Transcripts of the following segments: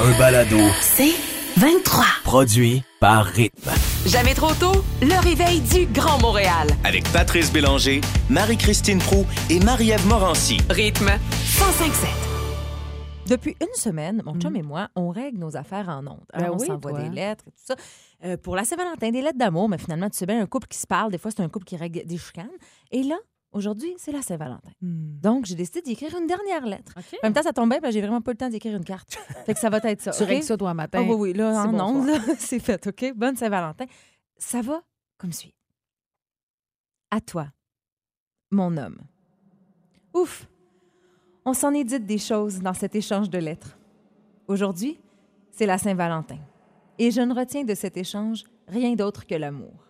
un balado C'est 23. produit par Rythme. Jamais trop tôt, le réveil du Grand Montréal. Avec Patrice Bélanger, Marie-Christine Prou et Marie-Ève Morancy. Rythme 1057. Depuis une semaine, mon chum et moi, on règle nos affaires en ondes. Ben Alors, on oui, s'envoie toi. des lettres et tout ça. Euh, pour la Saint-Valentin, des lettres d'amour, mais finalement, tu sais bien, un couple qui se parle, des fois, c'est un couple qui règle des chicanes. Et là, aujourd'hui, c'est la Saint-Valentin. Donc, j'ai décidé d'y écrire une dernière lettre. En même temps, ça tombe bien, parce que j'ai vraiment pas le temps d'écrire une carte. fait que ça va être ça. Tu OK? règles ça toi matin. Ah oui, oui, là, C'est en ondes, là, c'est fait, OK? Bonne Saint-Valentin. Ça va comme suit. À toi, mon homme. Ouf! On s'en est dit des choses dans cet échange de lettres. Aujourd'hui, c'est la Saint-Valentin. Et je ne retiens de cet échange rien d'autre que l'amour.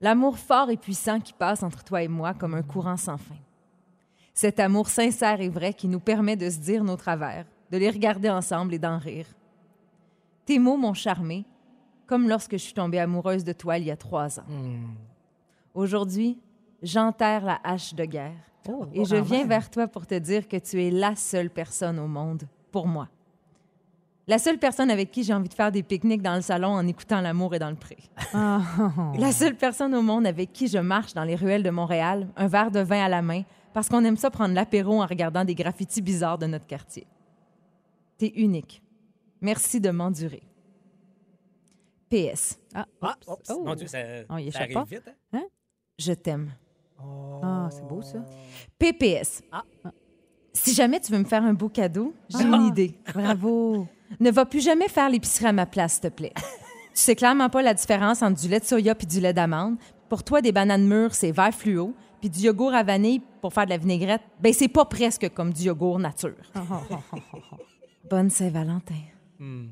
L'amour fort et puissant qui passe entre toi et moi comme un courant sans fin. Cet amour sincère et vrai qui nous permet de se dire nos travers, de les regarder ensemble et d'en rire. Tes mots m'ont charmé, comme lorsque je suis tombée amoureuse de toi il y a trois ans. Aujourd'hui, j'enterre la hache de guerre Oh, et je viens vers toi pour te dire que tu es la seule personne au monde pour moi. La seule personne avec qui j'ai envie de faire des pique-niques dans le salon en écoutant l'amour et dans le pré. Ah. La seule personne au monde avec qui je marche dans les ruelles de Montréal, un verre de vin à la main, parce qu'on aime ça prendre l'apéro en regardant des graffitis bizarres de notre quartier. T'es unique. Merci de m'endurer. PS. Ah, Ah, oups. Oh. mon Dieu, ça, Oh, il ça échappe arrive pas. vite. hein? Je t'aime. Ah, c'est beau ça. PPS. Ah. Si jamais tu veux me faire un beau cadeau, j'ai Ah. une idée. Bravo. Ne va plus jamais faire l'épicerie à ma place, s'il te plaît. tu sais clairement pas la différence entre du lait de soya puis du lait d'amande. Pour toi, des bananes mûres, c'est vert fluo. Puis du yogourt à vanille pour faire de la vinaigrette, ben c'est pas presque comme du yogourt nature. Bonne Saint-Valentin. Hmm.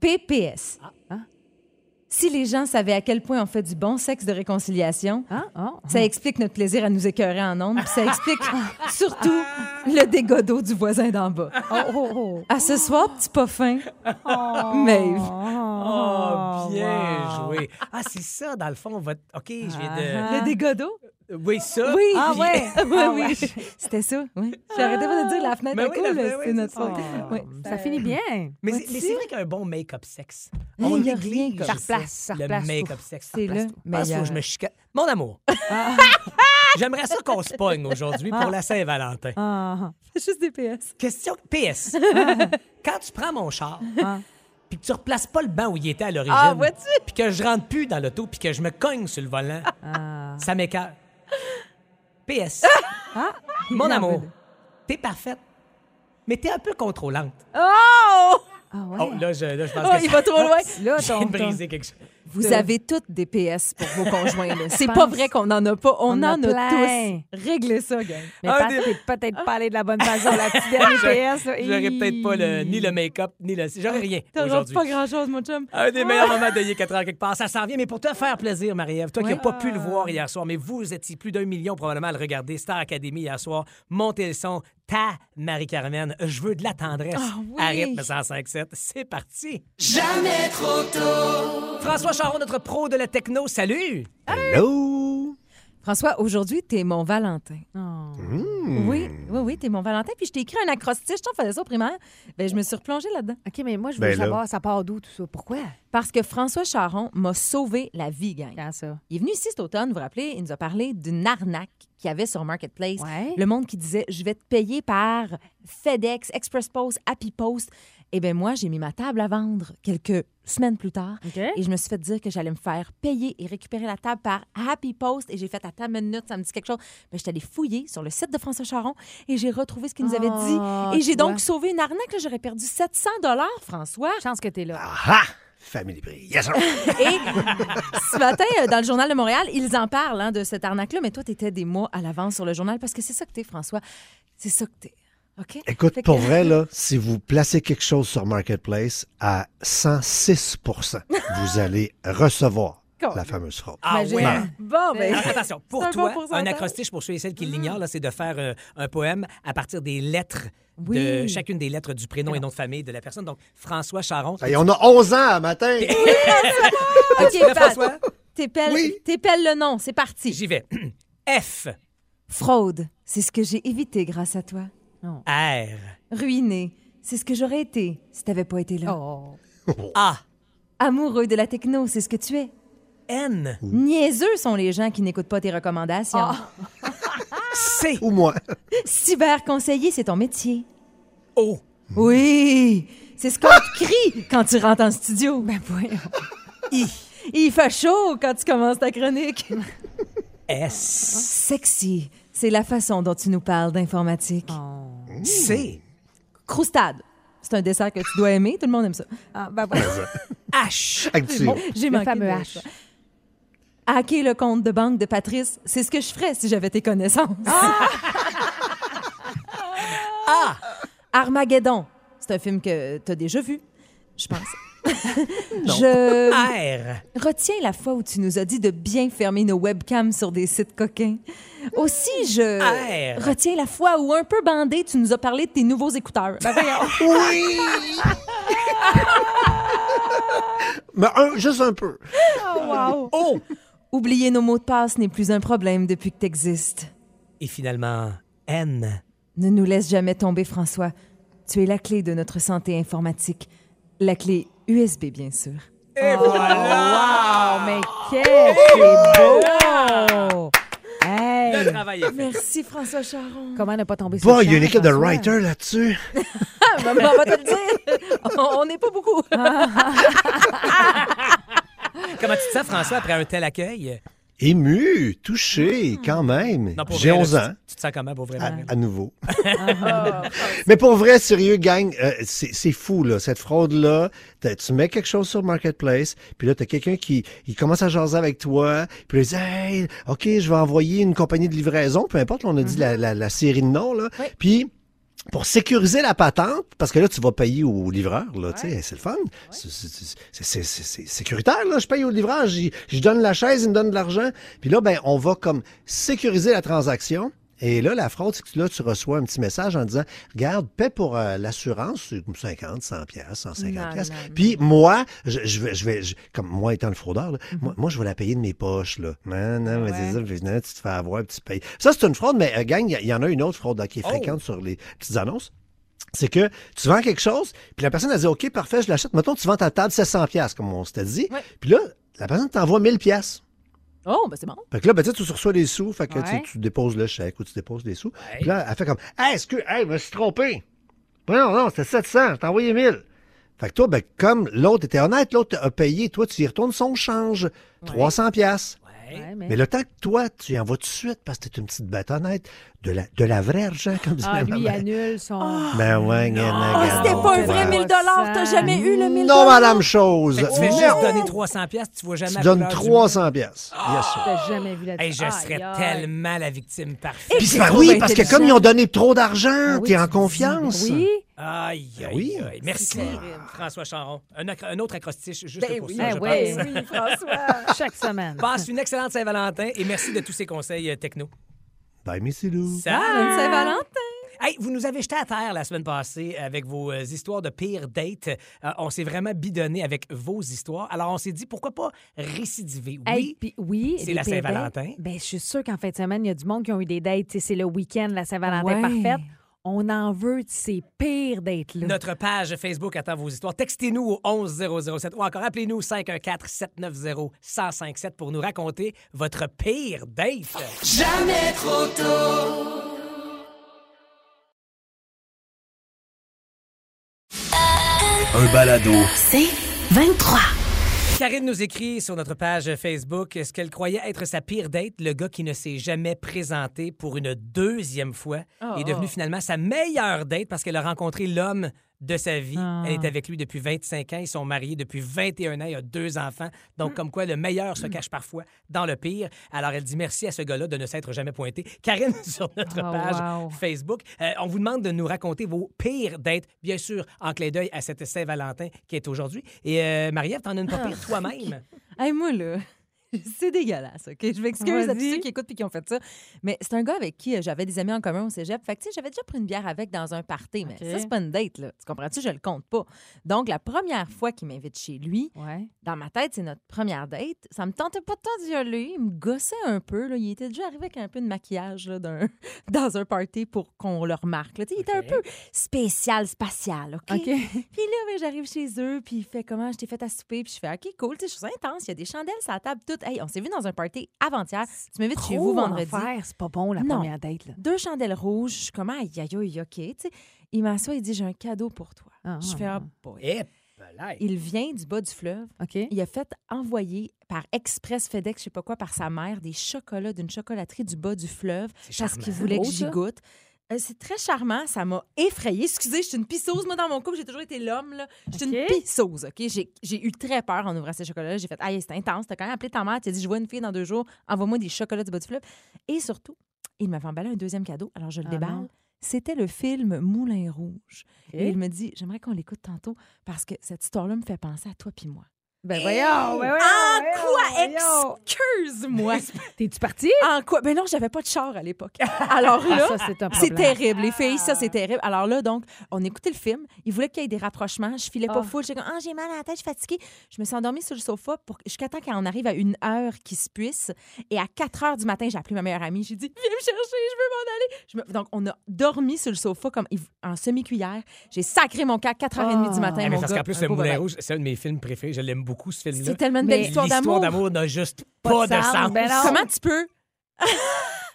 PPS. Ah. Si les gens savaient à quel point on fait du bon sexe de réconciliation, Ah, ah. ça explique notre plaisir à nous écœurer en puis ça explique surtout le dégât d'eau du voisin d'en bas. Oh, oh, oh. À ce soir, petit pas fin. Maeve. Oh, bien wow. joué. Ah, c'est ça, dans le fond, votre... OK, je viens Ah. Le dégât d'eau? Oui, ça. Oui. Ah puis- ouais. oui, Ah oui. ouais. C'était ça, oui. Arrêté pas de dire la fenêtre Ben à oui, c'est oui, notre faute. Oh, Oui. Ça finit bien. Mais, c'est- mais vrai qu'un bon make-up sexe, on y a rien comme Ça replace, ça le make-up sexe. C'est le tout. Je meilleur. me chicane. Mon amour, Ah, j'aimerais ça qu'on se pogne aujourd'hui pour la Saint-Valentin. ah, C'est juste des PS. Question PS. Quand tu prends mon char, ah. puis que tu replaces pas le banc où il était à l'origine, Ah, puis que je rentre plus dans l'auto, puis que je me cogne sur le volant, Ah. ça m'écoeure. PS. Ah. Mon Il en amour, t'es parfaite, mais t'es un peu contrôlante. Oh! Ah ouais. Oh, là, je, là, je pense Oh, que il va trop loin. Là, ton- quelque chose. Vous avez toutes des PS pour vos conjoints. C'est pas vrai qu'on en a pas. On, On en a tous. Réglez ça, gang. Mais des- peut-être pas allé de la bonne façon. La petite dernière PS. J'aurais peut-être pas le, ni le make-up, ni le. J'aurais rien T'auras aujourd'hui. pas grand-chose, mon chum. Un des meilleurs moments de Il est 4 heures quelque part. Ça s'en vient, mais pour te faire plaisir, Marie-Ève, toi qui n'as pas pu le voir hier soir, mais vous étiez plus d'un million probablement à le regarder, Star Academy hier soir, montez le son, ta Marie-Carmen, je veux de la tendresse. Ah oui. À rythme 105.7, c'est parti. Jamais trop tôt. François Charon, notre pro de la techno, salut. Hello! François, aujourd'hui, t'es mon Valentin. Oh. Oui, oui, oui, t'es mon Valentin. Puis je t'ai écrit un acrostiche. Je t'en faisais ça au primaire. Ben, je me suis replongée là-dedans. OK, mais moi, je veux Ben là. savoir, ça part d'où tout ça? Pourquoi? Parce que François Charon m'a sauvé la vie, gang. Quand ça? Il est venu ici cet automne, vous vous rappelez, il nous a parlé d'une arnaque qu'il y avait sur Marketplace. Ouais. Le monde qui disait Je vais te payer par FedEx, Express Post, Happy Post. Eh bien, moi, j'ai mis ma table à vendre quelques semaines plus tard. OK. Et je me suis fait dire que j'allais me faire payer et récupérer la table par Happy Post. Et j'ai fait à ta minute, ça me dit quelque chose. Ben, je suis allée fouiller sur le site de François Charon et j'ai retrouvé ce qu'il nous avait Ah, dit. Et j'ai vois. donc sauvé une arnaque. là. J'aurais perdu 700 François. Chance que t'es là. Ah! Family Prix. Yes, sir. Et ce matin, euh, dans le Journal de Montréal, ils en parlent hein, de cette arnaque-là, mais toi, tu étais des mois à l'avance sur le journal parce que c'est ça que t'es, François. C'est ça que t'es. OK? Écoute, Fait que- pour vrai, là, si vous placez quelque chose sur Marketplace à 106 vous allez recevoir la fameuse fraude. Ah ouais. Bon, ben. Attention, pour toi, bon un acrostiche, pour ceux et celles qui l'ignorent, là, c'est de faire euh, un poème à partir des lettres de Oui. chacune des lettres du prénom et nom de famille de la personne. Donc, François Charon. Hey, on a 11 ans à matin. OK, Là, Pat, François, t'épelles Oui. t'épelles le nom. C'est parti. j'y vais. F, Fraude. C'est ce que j'ai évité grâce à toi. R, Ruiné. c'est ce que j'aurais été si t'avais pas été là. Oh. A. Amoureux de la techno, c'est ce que tu es. N. Niaiseux sont les gens qui n'écoutent pas tes recommandations. C. Ou moi. Cyberconseiller, c'est ton métier. O. Oui, c'est ce qu'on te crie quand tu rentres en studio. Ben voyons. I. Il fait chaud quand tu commences ta chronique. S. Sexy, c'est la façon dont tu nous parles d'informatique. C. Croustade, c'est un dessert que tu dois aimer, tout le monde aime ça. Ah, ben voilà. H. J'ai Le manqué fameux de H. ça. Hacker le compte de banque de Patrice, c'est ce que je ferais si j'avais tes connaissances. A. Armageddon, c'est un film que t'as déjà vu, je pense. je R. retiens la fois où tu nous as dit de bien fermer nos webcams sur des sites coquins. Aussi, je R. retiens la fois où, un peu bandé, tu nous as parlé de tes nouveaux écouteurs. Ben. Oui! Mais un, juste un peu. O. Oublier nos mots de passe n'est plus un problème depuis que t'existes. Et finalement, N. Ne nous laisse jamais tomber, François. Tu es la clé de notre santé informatique. La clé USB, bien sûr. Et voilà! Wow, mais quel c'est beau! Hey! Le travail est fait. Merci, François Charon. Comment ne pas tomber sur Bon, le il y a une équipe de François? writers là-dessus. Maman, on va te le dire. On n'est pas beaucoup. Comment tu te sens, François, après un tel accueil? Ému, touché, quand même. Non, pour J'ai vrai, là, 11 tu- ans. Tu te sens comment pour vrai? À, Marie? à nouveau. Mais pour vrai, sérieux, gang, euh, c'est c'est fou, là. Cette fraude-là, t'as- tu mets quelque chose sur Marketplace, puis là, t'as quelqu'un qui il commence à jaser avec toi, puis là, il dit Hey, OK, je vais envoyer une compagnie de livraison, peu importe, là, on a dit la, la- la série de noms, là. Oui. Puis, pour sécuriser la patente, parce que là, tu vas payer au livreur, là, tu sais, c'est le fun. C'est- c'est- c'est- C'est c'est- c'est sécuritaire, là. Je paye au livreur, je donne la chaise, il me donne de l'argent. Puis là, ben, on va comme sécuriser la transaction. Et là, la fraude, c'est que là, tu reçois un petit message en disant, regarde, paie pour euh, l'assurance, c'est comme 50, 100 pièces, 150 Non, pièces. Puis moi, je, je vais, je vais je- comme moi étant le fraudeur, là, Mhm. moi, moi, je vais la payer de mes poches, là. Non, non, mais Ouais. puis non, tu te fais avoir, tu payes. Ça, c'est une fraude, mais euh, gang, il y en a une autre fraude là, qui est Oh. fréquente sur les petites annonces c'est que tu vends quelque chose, puis la personne a dit OK, parfait, je l'achète. Mettons, tu vends ta table 700 pièces comme on s'était dit. Puis là, la personne t'envoie 1000 pièces. Oh, ben c'est bon. Fait que là, ben, tu sais, tu reçois des sous, fait que tu Ouais. déposes le chèque ou tu déposes des sous. Puis là, elle fait comme Hey, est-ce que, hey, je me suis trompé. Non, non, c'était 700, je t'ai envoyé 1000. Fait que toi, ben, comme l'autre était honnête, l'autre a payé, toi, tu y retournes son change, 300 pièces. Ouais, mais... Mais le temps que toi, tu y envoies tout de suite parce que t'es une petite bête honnête, de la, de la vraie argent, comme disait Ah, ma lui, il annule son... Ben ouais, gna, Ah, c'était non, pas un vrai 1000 T'as jamais eu le 1000 Non, madame chose. Fait que tu fais Non. juste donner 300 pièces, tu vois jamais Tu la donnes couleur du 300 pièces. Yes, sir. T'as jamais vu la Hey, je Aïe, serais tellement la victime parfaite. Puis ben oui, parce que comme ils ont donné trop d'argent, Ah oui, t'es en confiance. Oui. Aïe, aïe, oui. aïe. Merci, François Charon. Un, un autre acrostiche juste Ben pour oui. ça, Ben je oui, pense. oui, François. Chaque semaine. Passe une excellente Saint-Valentin et merci de tous ces conseils euh, techno. Bye, Missy Lou. Salut! Saint-Valentin. Hey, vous nous avez jeté à terre la semaine passée avec vos euh, histoires de pire date. Euh, on s'est vraiment bidonné avec vos histoires. Alors, on s'est dit, pourquoi pas récidiver? Oui, Hey, puis oui, c'est la Saint-Valentin. Ben, je suis sûre qu'en fin de semaine, il y a du monde qui ont eu des dates. C'est le week-end, la Saint-Valentin Ouais. parfaite. On en veut de ces pires dates-là. Notre page Facebook attend vos histoires. Textez-nous au 11007 ou encore appelez-nous 514-790-1057 pour nous raconter votre pire date. Un balado. C'est 23. Karine nous écrit sur notre page Facebook ce qu'elle croyait être sa pire date, le gars qui ne s'est jamais présenté pour une deuxième fois est devenu finalement sa meilleure date parce qu'elle a rencontré l'homme de sa vie. Ah. Elle est avec lui depuis 25 ans. Ils sont mariés depuis 21 ans. Il a deux enfants. Donc, comme quoi, le meilleur se cache parfois dans le pire. Alors, elle dit merci à ce gars-là de ne s'être jamais pointé. Karine, sur notre Oh, page wow. Facebook, euh, on vous demande de nous raconter vos pires dates, bien sûr, en clin d'œil à cette Saint-Valentin qui est aujourd'hui. Et euh, Marie-Ève, t'en as une pas pire toi-même? Hey, moi, là, c'est dégueulasse, OK? Je m'excuse à tous ceux qui écoutent et qui ont fait ça. Mais c'est un gars avec qui euh, j'avais des amis en commun au cégep. Fait que, tu sais, j'avais déjà pris une bière avec dans un party, mais OK. ça, c'est pas une date, là. Tu comprends-tu? Je le compte pas. Donc, la première fois qu'il m'invite chez lui, Ouais. dans ma tête, c'est notre première date. Ça me tentait pas tant d'y aller. Il me gossait un peu. Là. Il était déjà arrivé avec un peu de maquillage là, d'un- dans un party pour qu'on le remarque. là. Tu sais, Il était un peu spécial, spatial. OK? OK. Puis là, ben, j'arrive chez eux, puis il fait comment? Je t'ai fait à souper, puis je fais OK, cool, tu sais, je suis intense, il y a des chandelles sur la table, tout. Hey, on s'est vu dans un party avant-hier. Tu m'invites chez vous vendredi. c'est pas bon, la Non. première date. Là. Deux chandelles rouges, je suis comme aïe, aïe, aïe, OK. Tu sais, il m'assoit, il dit J'ai un cadeau pour toi. Ah, je fais ah, Ah, boy. Il vient du bas du fleuve. OK. Il a fait envoyer par Express FedEx, je sais pas quoi, par sa mère, des chocolats d'une chocolaterie du bas du fleuve parce qu'il voulait que j'y ça. goûte. Euh, c'est très charmant, ça m'a effrayée. Excusez, je suis une pisseuse. Moi, dans mon couple, j'ai toujours été l'homme. là. Je suis une pisseuse, OK? J'ai, j'ai eu très peur en ouvrant ces chocolats-là. J'ai fait, ah, c'est intense. T'as quand même appelé ta mère. Tu as dit, je vois une fille dans deux jours. Envoie-moi des chocolats du bas du fleuve. Et surtout, il m'avait emballé un deuxième cadeau. Alors, je le Ah déballe. non. C'était le film Moulin Rouge. Et il me dit, j'aimerais qu'on l'écoute tantôt parce que cette histoire-là me fait penser à toi puis moi. Ben voyons, ben voyons, En voyons, quoi? Excuse-moi? T'es-tu parti? en quoi? Ben non, j'avais pas de char à l'époque. Alors Ah, là, c'est terrible, les filles, ça, c'est terrible. Alors là, donc, on écoutait le film. Il voulait qu'il y ait des rapprochements. Je filais pas Ah. full. J'étais comme, ah, j'ai mal à la tête, je suis fatiguée. Je me suis endormie sur le sofa pour... jusqu'à temps qu'on arrive à une heure qui se puisse. Et à 4 heures du matin, j'ai appelé ma meilleure amie. J'ai dit, viens me chercher, je veux m'en aller. Je me- Donc, on a dormi sur le sofa comme en semi-cuillère. J'ai sacré mon cas à 4h30 du Ah. matin, Eh, mais mon parce qu'en plus, le Moulin. Rouge, c'est un de mes films préférés. Je l'aime beaucoup, ce film-là. C'est tellement une belle histoire d'amour. d'amour n'a juste Pas pas, de de sens. sens. Ben. Comment tu peux?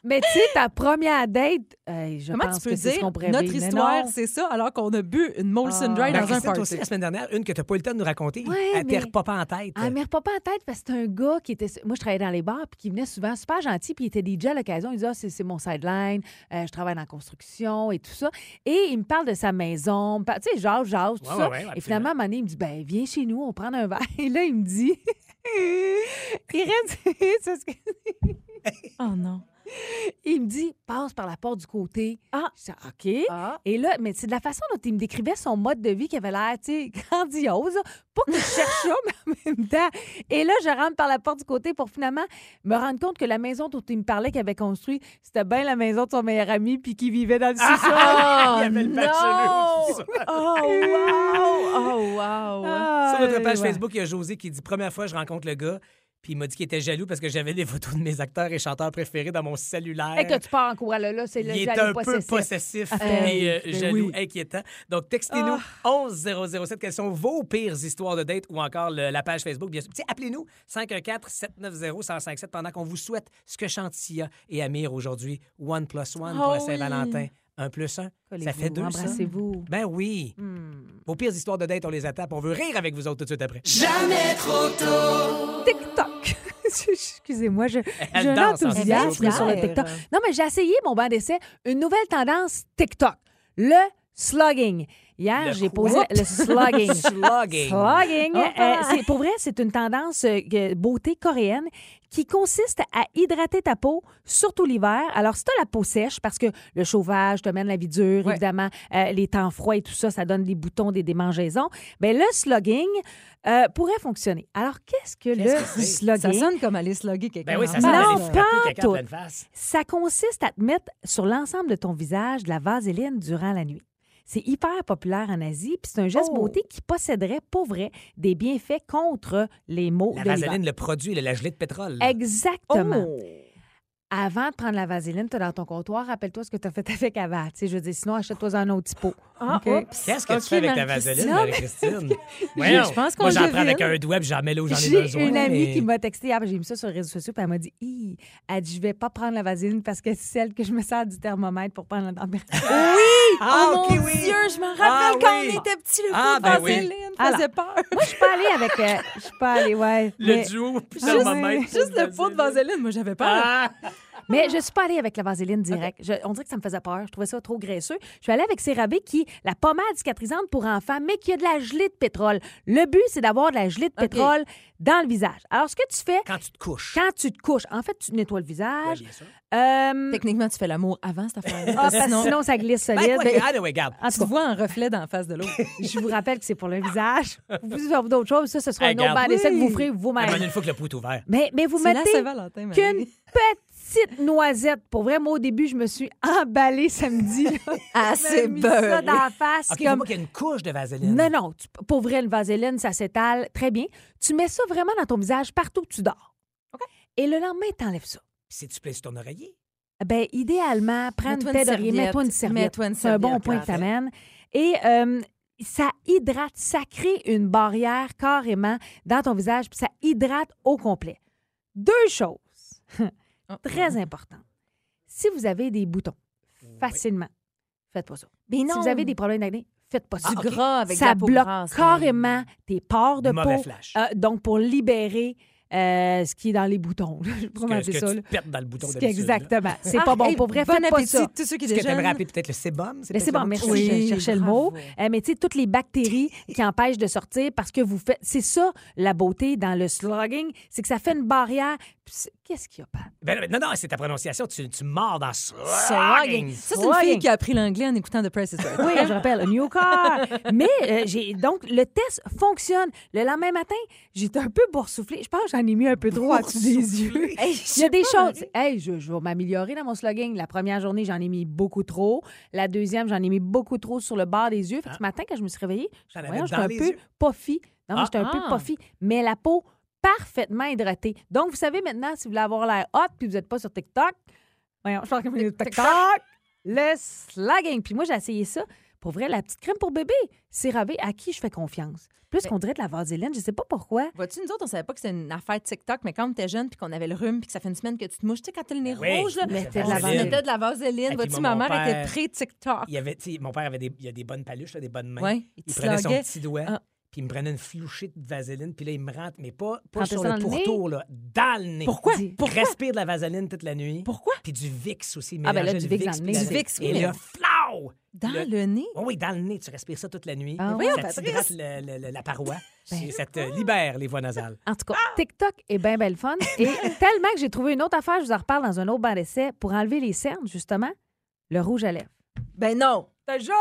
Mais tu sais, ta première date, hey, je Comment pense tu peux que c'est ce dire qu'on notre. Mais histoire, non. c'est ça, alors qu'on a bu une Molson Dry Ah. Ben, dans un Christine, toi party? aussi, la semaine dernière, une que tu n'as pas eu le temps de nous raconter. Ouais, elle mais- t'est en tête. Ah, mais pas en tête parce que c'était un gars qui était. Moi, je travaillais dans les bars puis qui venait souvent super gentil puis il était DJ à l'occasion. Il disait ah, c'est, c'est mon sideline, euh, je travaille dans la construction et tout ça. Et il me parle de sa maison, tu sais, jase, jase, tout Ouais, ça. ouais, ouais, et absolument. finalement, à un moment donné, il me dit ben viens chez nous, on prend un verre. Et là, il me dit. il reste. c'est ce que- Oh non. Il me dit passe par la porte du côté. Ah. Je dis, OK. Ah. Et là, mais c'est de la façon dont il me décrivait son mode de vie qui avait l'air, tu sais, grandiose. Pas que je cherche ça, mais en même temps. Et là, je rentre par la porte du côté pour finalement me rendre compte que la maison dont il me parlait qu'il avait construit, c'était bien la maison de son meilleur ami puis qui vivait dans le sous-sol. Il y avait le bachelor. Oh, wow! Oh, wow! Ah, Sur notre page ouais. Facebook, il y a José qui dit Première fois, je rencontre le gars. Puis il m'a dit qu'il était jaloux parce que j'avais des photos de mes acteurs et chanteurs préférés dans mon cellulaire. Et que tu pars en courant là, là, c'est le Il est jaloux un peu possessif. possessif Ah, et euh, ben jaloux, oui. Ah. inquiétant. Donc, textez-nous 11007 quelles sont vos pires histoires de date ou encore le- la page Facebook. Bien sûr. Appelez-nous 514-790-1057 pendant qu'on vous souhaite ce que chante Sia et Amir aujourd'hui. One plus one pour Oh oui. Saint-Valentin. Un plus un. Ça fait deux. Embrassez-vous. Ben oui. Hmm. Vos pires histoires de date, on les puis On veut rire avec vous autres tout de suite après. TikTok. Excusez-moi, je, Elle un danse en enthousiasme studio, sur le. TikTok. Non, mais j'ai essayé mon banc d'essai, une nouvelle tendance TikTok, le slugging. Hier, j'ai posé le slugging. Slugging. Slugging, Oh, euh, pour vrai, c'est une tendance euh, beauté coréenne qui consiste à hydrater ta peau, surtout l'hiver. Alors, si tu as la peau sèche, parce que le chauffage te mène la vie dure, Ouais. évidemment, euh, les temps froids et tout ça, ça donne des boutons, des démangeaisons, ben le slugging euh, pourrait fonctionner. Alors, qu'est-ce que le que slugging? Ça sonne comme aller slugger quelqu'un. Ben oui, ça Non, pas. Ça consiste à te mettre sur l'ensemble de ton visage de la vaseline durant la nuit. C'est hyper populaire en Asie, puis c'est un geste Oh. beauté qui posséderait, pour vrai, des bienfaits contre les maux La de l'hiver. vaseline, le produit, le- la gelée de pétrole. Exactement. Oh! Avant de prendre la vaseline, tu dans ton comptoir, rappelle-toi ce que tu as fait avec avant. Tu sais, je veux dire, sinon, achète-toi un autre petit pot. Ah. Qu'est-ce que tu fais avec ta vaseline, Marie-Christine? Je pense qu'on Moi, j'en prends avec un doigt puis j'en mets là où j'en ai J'ai besoin. une amie mais- qui m'a texté hier, j'ai mis ça sur les réseaux sociaux, puis elle m'a dit Hi, elle dit, Je vais pas prendre la vaseline parce que c'est celle que je me sers du thermomètre pour prendre la température. Ah, oh ok, mon oui. Dieu, je m'en rappelle Ah, quand oui. on était petits, le Ah, ben oui. vaseline Alors, faisait peur. Moi, je suis pas allée avec. euh, je suis pas allée, ouais. Le mais- duo Juste- thermomètre. Juste le pot de vaseline, moi j'avais peur. Ah! Mais je suis pas allée avec la vaseline direct. Je- on dirait que ça me faisait peur. Je trouvais ça trop graisseux. Je suis allée avec CeraVe qui est la pommade cicatrisante pour enfants, mais qui a de la gelée de pétrole. Le but, c'est d'avoir de la gelée de pétrole dans le visage. Alors, ce que tu fais Quand tu te couches. quand tu te couches, en fait, tu nettoies le Ouais, visage. bien sûr. Euh, Techniquement, tu fais l'amour avant cette affaire-là. ah, parce que sinon, ça glisse Ben, solide. quoi, Ben, anyway, regarde. en Tu cas, vois un reflet dans la face de l'autre. je vous rappelle que c'est pour le visage. Vous pouvez faire d'autres choses. Ça, ce sera Hey, un autre d'essai que vous Oui. ferez vous-même. une fois que le pot est ouvert. Mais, mais vous mettez qu'une petite noisette. Pour vrai, moi, au début, je me suis emballée samedi. là. Ah, mis ça dans la face. OK, comme... faut pas qu'il y ait une couche de vaseline. Non, non. tu- pour vrai, le vaseline, ça s'étale très bien. Tu mets ça vraiment dans ton visage partout où tu dors. Et le lendemain, t'enlèves ça. Si tu plais sur ton oreiller? Ben, idéalement, prends une tête d'oreiller, serviette. mets-toi une serviette. Mets-toi une C'est un bon point que t'amènes. Et euh, ça hydrate, ça crée une barrière carrément dans ton visage, puis ça hydrate au complet. Deux choses Oh, très importantes. Si vous avez des boutons facilement, faites pas ça. Mais non. Si vous avez des problèmes d'acné, faites pas ça. du gras avec de ça la peau bloque grasse, carrément tes pores de Mauvais peau. flash. Euh, donc, pour libérer euh, ce qui est dans les boutons. Je vais Ce que, ce que ça. tu là. perds dans le bouton Ce qui- d'habitude, là. Exactement. C'est Ah, pas bon. Pour vrai, bon faites pas appétit, ça. tous ceux qui Ce que déjeunent. appeler peut-être le sébum. Peut-être le mot? merci. Oui, je cherchais le mot. bravo. Euh, mais tu sais, toutes les bactéries qui empêchent de sortir parce que vous faites. C'est ça, la beauté dans le slugging, c'est que ça fait une barrière. Qu'est-ce qu'il y a pas? Ben, non, non, c'est ta prononciation. Tu, tu mords dans slugging. Ça, c'est une fille qui a appris l'anglais en écoutant The Price is Right. Oui, je rappelle, new car. Mais euh, j'ai donc le test fonctionne. Le lendemain matin, j'étais un peu boursouflée. Je pense que j'en ai mis un peu trop en dessous des yeux. Il y a des choses. Hey, je, je vais m'améliorer dans mon slugging. La première journée, j'en ai mis beaucoup trop. La deuxième, j'en ai mis beaucoup trop sur le bas des yeux. Fait que ce matin, quand je me suis réveillée, je suis j'étais un peu yeux? puffy. Non, Ah. j'étais un peu Ah. puffy. Mais la peau parfaitement hydratée. Donc, vous savez maintenant, si vous voulez avoir l'air hot puis vous n'êtes pas sur TikTok, voyons, je parle comme une TikTok, le slugging. Puis moi, j'ai essayé ça. Pour vrai, la petite crème pour bébé, CeraVe, à qui je fais confiance? Plus qu'on dirait de la vaseline, je sais pas pourquoi. Vois-tu, nous autres, on savait pas que c'était une affaire TikTok, mais quand on était jeune puis qu'on avait le rhume puis que ça fait une semaine que tu te mouches, tu sais, quand t'as le nez Oui, rouge, là, de c'est la on vaseline. mettait de la vaseline. Vois-tu, ma mon mère père- était pré-TikTok. Il, y avait, tu sais, mon père avait des, il y a des bonnes paluches, là, des bonnes mains. Ouais, il il prenait son petit doigt, Ah. Puis il me prenait une flouchée de vaseline, puis là, il me rentre, mais pas, pas sur ça le le pourtour, là, dans le nez. Pourquoi? Dis- Pourquoi? Respire de la vaseline toute la nuit. Pourquoi? Puis du Vicks aussi. Ah, ben là, du le Vicks le Du Vicks, oui, Et mais- là, flau! Dans Le- le nez? Oui, oui, dans le nez, tu respires ça toute la nuit. Ah, ça voyons, t'hydrate le- le- le- la paroi. Ben. Ça te libère les voies nasales. En tout cas, TikTok est bien belle fun. Et tellement que j'ai trouvé une autre affaire, je vous en reparle dans un autre banc d'essai, pour enlever les cernes, justement, le rouge à lèvres. Ben non. T'as jeu!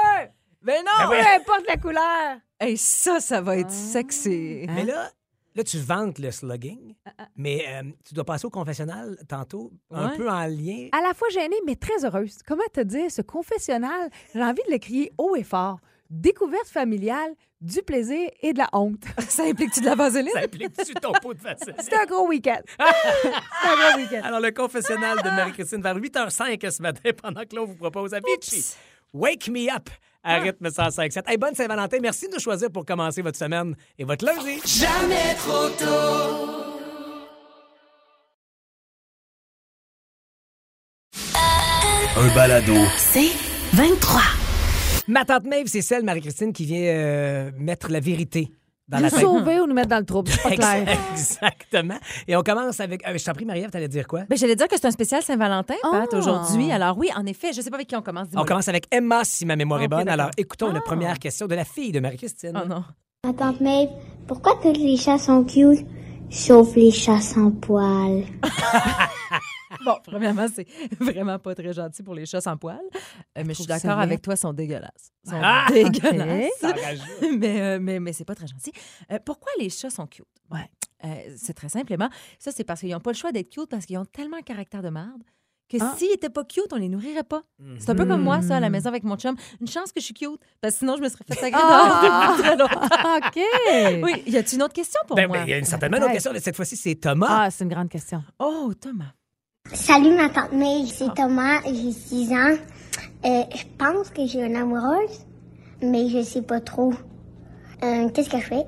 Ben Ben non. oui. Peu importe la couleur! Hey, ça, ça va être sexy. Hein? Mais là, là, tu vantes le slugging, Ah, mais euh, tu dois passer au confessionnal tantôt, un Ouais. peu en lien. À la fois gênée, mais très heureuse. Comment te dire, ce confessionnal, j'ai envie de le crier haut et fort. Découverte familiale, du plaisir et de la honte. Ça implique-tu de la vaseline? Ça implique-tu ton pot de vaseline? C'est un gros week-end. C'est un gros week-end. Alors, le confessionnal de Marie-Christine vers 8h05 ce matin, pendant que l'on vous propose Avicii. Wake me up à rythme 105.7. Hey, bonne Saint-Valentin. Merci de nous choisir pour commencer votre semaine et votre lundi. Un balado. C'est 23. Ma tante Maeve, c'est celle, Marie-Christine, qui vient euh, mettre la vérité dans la Nous tête. sauver ou nous mettre dans le trouble, c'est pas clair. Exactement. Et on commence avec. euh, je t'en prie, Marie-Ève, t'allais dire quoi? Ben, j'allais dire que c'est un spécial Saint-Valentin, Pat, Ah. aujourd'hui. Alors oui, en effet, je sais pas avec qui on commence. dis-moi On commence avec Emma, si ma mémoire est Ok, bonne. d'accord. Alors, écoutons la Ah. première question de la fille de Marie-Christine. Oh non. Ma tante Maeve, pourquoi toutes les chats sont cute, sauf les chats sans poils? Bon, premièrement, c'est vraiment pas très gentil pour les chats sans poils. Euh, mais je suis d'accord avec toi, ils sont dégueulasses. Ils sont Ah! dégueulasses. Mais euh, mais, mais c'est pas très gentil. Euh, pourquoi les chats sont cute? Ouais. Euh, c'est très simplement. Ça, c'est parce qu'ils n'ont pas le choix d'être cute parce qu'ils ont tellement un caractère de merde que Ah. s'ils n'étaient pas cute, on les nourrirait pas. C'est un peu comme moi, ça, à la maison avec mon chum. Une chance que je suis cute, parce que sinon, je me serais fait sacrer Ah! longtemps. OK. Oui, y a-tu une autre question pour Ben, moi? ben, il y a une certainement une autre question. Cette fois-ci, c'est Thomas. Ah, c'est une grande question. Oh, Thomas. Salut ma tante Maeve, c'est Thomas, j'ai 6 ans. Euh, je pense que j'ai une amoureuse, mais je sais pas trop. Euh, Qu'est-ce que je fais?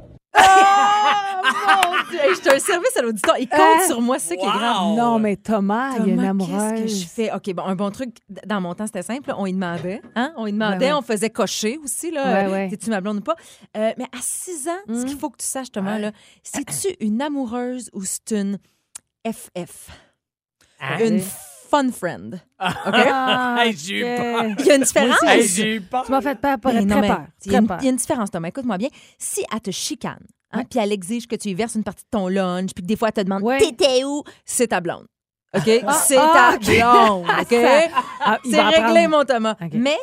Hey, je t'ai un service à l'auditoire. Il compte Hein? sur moi, c'est ça qui est grave. Wow! Non, mais Thomas, il y a une Thomas, amoureuse. Qu'est-ce que je fais? OK, bon, un bon truc, d- dans mon temps, c'était simple. On y demandait. Hein? On y demandait, Ouais, ouais. on faisait cocher aussi. Là, Ouais, euh, ouais. T'es-tu ma blonde ou pas? Euh, mais à 6 ans, ce qu'il faut que tu saches, Thomas, là, c'est-tu une amoureuse ou c'est une FF? Hein? Une fun friend. OK? Ah, Hey, j'ai eu ok. peur. Il y a une différence. Hey, j'ai eu peur. Tu m'as fait peur, peur, Ben très non, mais peur. Il y, a une- il y a une différence, Thomas. Écoute-moi bien. Si elle te chicane, hein, puis elle exige que tu lui verses une partie de ton lunch, puis que des fois, elle te demande Ouais. T'étais où? C'est ta blonde. OK? c'est ah, ta ok. blonde. OK? Ah, c'est réglé, apprendre. mon Thomas. OK. Mais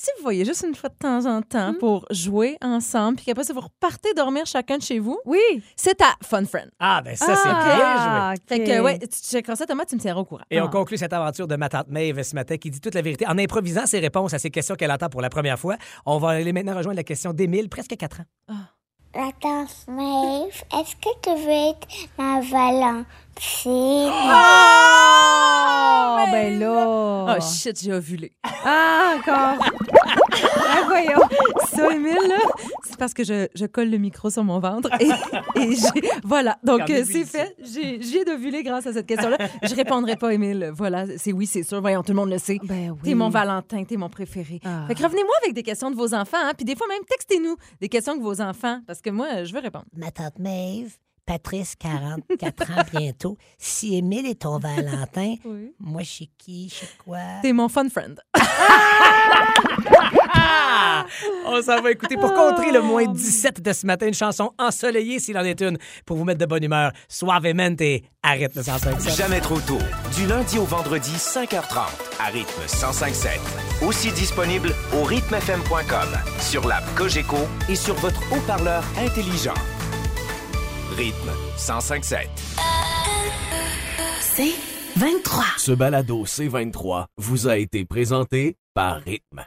si vous voyez juste une fois de temps en temps pour jouer ensemble, puis qu'après, ça, vous repartez dormir chacun de chez vous, Oui. c'est ta fun friend. Ah, ben ça, c'est bien joué. Ah, ok. Fait que, ouais, tu checkeras ça, Thomas, tu me tiendras au courant. Et on Ah. conclut cette aventure de ma tante Maeve ce matin qui dit toute la vérité en improvisant ses réponses à ces questions qu'elle entend pour la première fois. On va aller maintenant rejoindre la question d'Émile, presque 4 ans. La tante Maeve, est-ce que tu veux être ma Valentine? Ah, ben là. Oh shit, j'ai ovulé. Ah, encore. ah, voyons. Ça, Émile, là, c'est parce que je, je colle le micro sur mon ventre. Et, et j'ai- voilà. Donc, euh, c'est fait. J'ai j'ai d'ovuler grâce à cette question-là. Je répondrai pas, Émile. Voilà, c'est oui, c'est sûr. Voyons, tout le monde le sait. Ben oui. T'es mon Valentin, t'es mon préféré. Ah. Fait que revenez-moi avec des questions de vos enfants, hein, puis des fois même textez-nous des questions de vos enfants, parce que moi, je veux répondre. ma tante Maeve, Patrice, 44 ans bientôt. Si Émile est ton Valentin, Oui. moi, je suis qui, je suis quoi? T'es mon fun friend. Ah! On s'en va écouter pour contrer le moins 17 de ce matin, une chanson ensoleillée s'il en est une, pour vous mettre de bonne humeur. Suavemente, arrête le 105 Jamais trop tôt. Du lundi au vendredi, 5h30, à rythme 105.7. Aussi disponible au rythmefm.com, sur l'app Cogeco et sur votre haut-parleur intelligent. Rythme 105.7. C'est 23. Ce balado C23 vous a été présenté par Rythme.